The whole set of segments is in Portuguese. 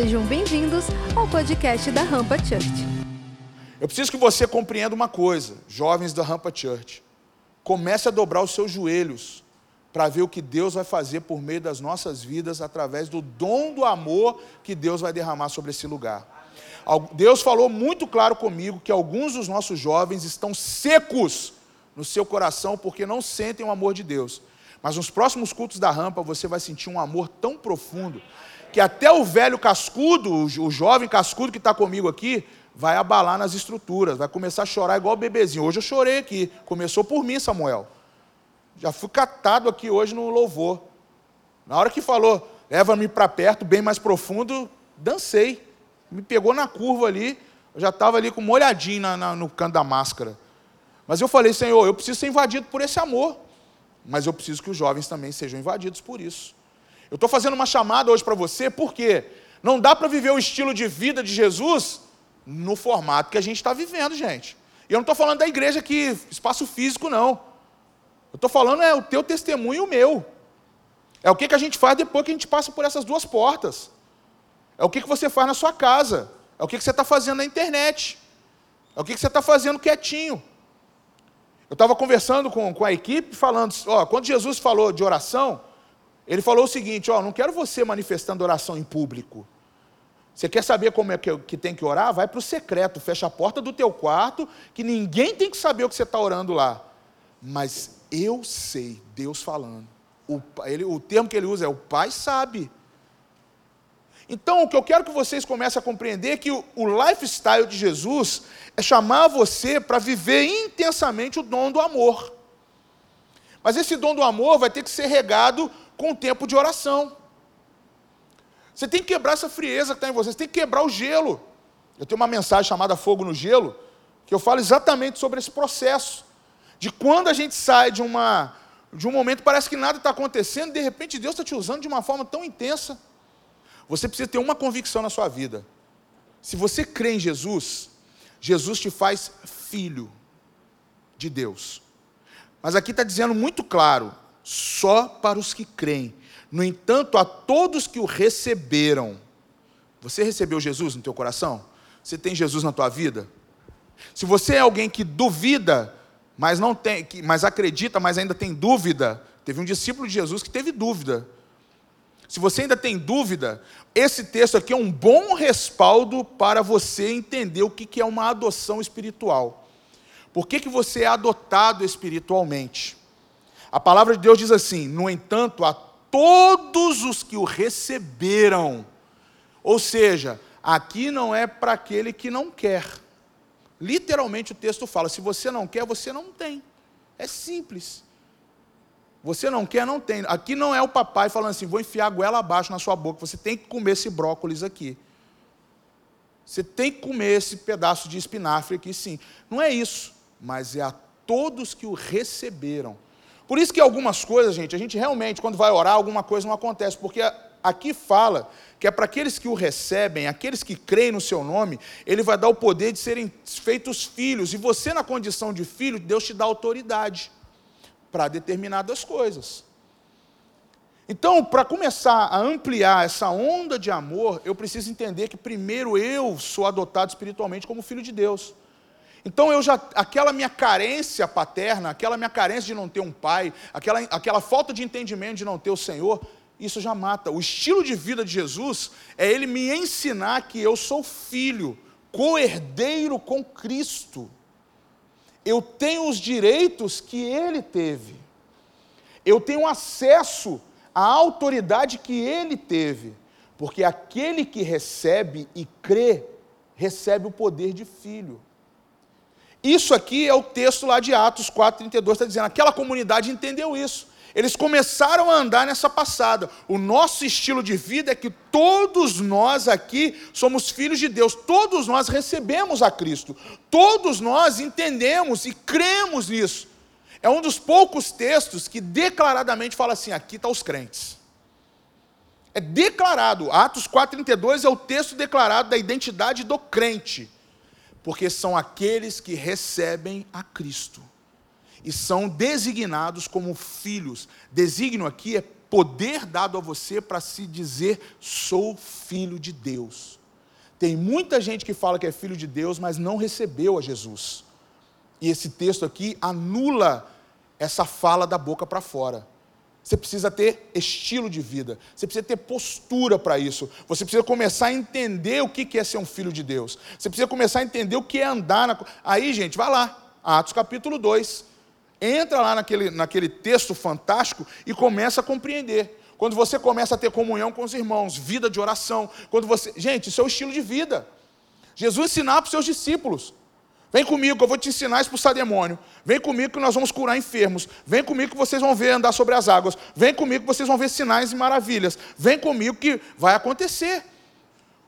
Sejam bem-vindos ao podcast da Rampa Church. Eu preciso que você compreenda uma coisa, jovens da Rampa Church. Comece a dobrar os seus joelhos para ver o que Deus vai fazer por meio das nossas vidas através do dom do amor que Deus vai derramar sobre esse lugar. Deus falou muito claro comigo que alguns dos nossos jovens estão secos no seu coração porque não sentem o amor de Deus. Mas nos próximos cultos da rampa você vai sentir um amor tão profundo que até o velho cascudo, o jovem cascudo que está comigo aqui, vai abalar nas estruturas, vai começar a chorar igual bebezinho. Hoje eu chorei aqui, começou por mim, Samuel. Já fui catado aqui hoje no louvor. Na hora que falou, leva-me para perto, bem mais profundo, dancei. Me pegou na curva ali, eu já estava ali com uma olhadinha na, na, no canto da máscara. Mas eu falei, Senhor, eu preciso ser invadido por esse amor. Mas eu preciso que os jovens também sejam invadidos por isso. Eu estou fazendo uma chamada hoje para você, porque não dá para viver o estilo de vida de Jesus no formato que a gente está vivendo, gente. E eu não estou falando da igreja aqui, espaço físico, não. Eu estou falando é o teu testemunho e o meu. É o que, que a gente faz depois que a gente passa por essas duas portas. É o que, que você faz na sua casa. É o que, que você está fazendo na internet. É o que, que você está fazendo quietinho. Eu estava conversando com, com a equipe, falando, ó, quando Jesus falou de oração, ele falou o seguinte: ó, não quero você manifestando oração em público. Você quer saber como é que, que tem que orar? Vai para o secreto, fecha a porta do teu quarto, que ninguém tem que saber o que você está orando lá. Mas eu sei, Deus falando. O, ele, o termo que ele usa é o Pai sabe. Então, o que eu quero que vocês comecem a compreender é que o, o lifestyle de Jesus é chamar você para viver intensamente o dom do amor. Mas esse dom do amor vai ter que ser regado com o tempo de oração. Você tem que quebrar essa frieza que está em você, você tem que quebrar o gelo. Eu tenho uma mensagem chamada Fogo no Gelo, que eu falo exatamente sobre esse processo. De quando a gente sai de, uma, de um momento parece que nada está acontecendo, de repente Deus está te usando de uma forma tão intensa. Você precisa ter uma convicção na sua vida. Se você crê em Jesus, Jesus te faz filho de Deus. Mas aqui está dizendo muito claro: só para os que creem. No entanto, a todos que o receberam. Você recebeu Jesus no teu coração? Você tem Jesus na tua vida? Se você é alguém que duvida, mas não tem, mas acredita, mas ainda tem dúvida, teve um discípulo de Jesus que teve dúvida. Se você ainda tem dúvida, esse texto aqui é um bom respaldo para você entender o que é uma adoção espiritual. Por que, que você é adotado espiritualmente? A palavra de Deus diz assim: no entanto, a todos os que o receberam, ou seja, aqui não é para aquele que não quer. Literalmente o texto fala: se você não quer, você não tem. É simples. Você não quer, não tem. Aqui não é o papai falando assim, vou enfiar a goela abaixo na sua boca, você tem que comer esse brócolis aqui. Você tem que comer esse pedaço de espinafre aqui, sim. Não é isso, mas é a todos que o receberam. Por isso que algumas coisas, gente, a gente realmente, quando vai orar, alguma coisa não acontece, porque aqui fala que é para aqueles que o recebem, aqueles que creem no seu nome, ele vai dar o poder de serem feitos filhos, e você, na condição de filho, Deus te dá autoridade para determinadas coisas. Então, para começar a ampliar essa onda de amor, eu preciso entender que primeiro eu sou adotado espiritualmente como filho de Deus. Então eu já aquela minha carência paterna, aquela minha carência de não ter um pai, aquela, aquela falta de entendimento de não ter o Senhor, isso já mata. O estilo de vida de Jesus é ele me ensinar que eu sou filho, co-herdeiro com Cristo eu tenho os direitos que ele teve, eu tenho acesso à autoridade que ele teve, porque aquele que recebe e crê, recebe o poder de filho. Isso aqui é o texto lá de Atos 4,32, está dizendo, aquela comunidade entendeu isso. Eles começaram a andar nessa passada. O nosso estilo de vida é que todos nós aqui somos filhos de Deus, todos nós recebemos a Cristo, todos nós entendemos e cremos nisso. É um dos poucos textos que declaradamente fala assim: aqui estão tá os crentes. É declarado, Atos 4,32 é o texto declarado da identidade do crente, porque são aqueles que recebem a Cristo e são designados como filhos. Designo aqui é poder dado a você para se dizer sou filho de Deus. Tem muita gente que fala que é filho de Deus, mas não recebeu a Jesus. E esse texto aqui anula essa fala da boca para fora. Você precisa ter estilo de vida, você precisa ter postura para isso. Você precisa começar a entender o que é ser um filho de Deus. Você precisa começar a entender o que é andar na. Aí, gente, vai lá, Atos capítulo 2. Entra lá naquele, naquele texto fantástico e começa a compreender. Quando você começa a ter comunhão com os irmãos, vida de oração, quando você. Gente, isso é o estilo de vida. Jesus ensinava para os seus discípulos. Vem comigo, eu vou te ensinar a expulsar demônio. Vem comigo que nós vamos curar enfermos. Vem comigo que vocês vão ver andar sobre as águas. Vem comigo que vocês vão ver sinais e maravilhas. Vem comigo que vai acontecer.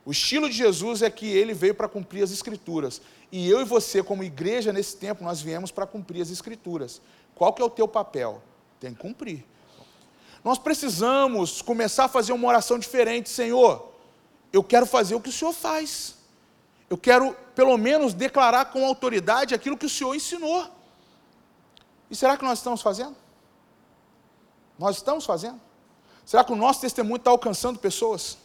O estilo de Jesus é que ele veio para cumprir as escrituras. E eu e você, como igreja nesse tempo, nós viemos para cumprir as escrituras. Qual que é o teu papel? Tem que cumprir. Nós precisamos começar a fazer uma oração diferente, Senhor. Eu quero fazer o que o Senhor faz. Eu quero, pelo menos, declarar com autoridade aquilo que o Senhor ensinou. E será que nós estamos fazendo? Nós estamos fazendo? Será que o nosso testemunho está alcançando pessoas?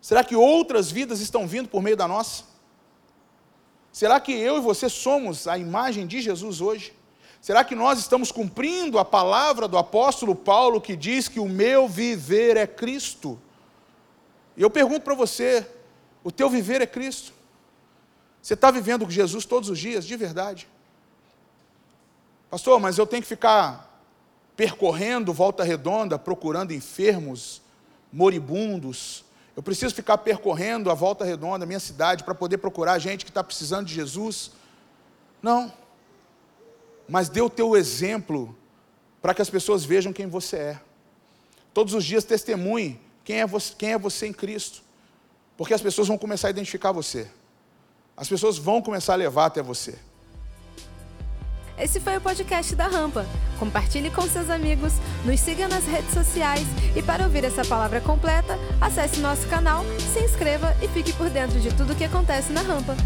Será que outras vidas estão vindo por meio da nossa? Será que eu e você somos a imagem de Jesus hoje? Será que nós estamos cumprindo a palavra do apóstolo Paulo que diz que o meu viver é Cristo? E eu pergunto para você: o teu viver é Cristo? Você está vivendo com Jesus todos os dias, de verdade? Pastor, mas eu tenho que ficar percorrendo volta redonda, procurando enfermos, moribundos. Eu preciso ficar percorrendo a volta redonda, minha cidade, para poder procurar gente que está precisando de Jesus. Não. Mas dê o teu exemplo para que as pessoas vejam quem você é. Todos os dias testemunhe quem é você, quem é você em Cristo. Porque as pessoas vão começar a identificar você as pessoas vão começar a levar até você. Esse foi o podcast da Rampa. Compartilhe com seus amigos, nos siga nas redes sociais e para ouvir essa palavra completa, acesse nosso canal, se inscreva e fique por dentro de tudo o que acontece na Rampa.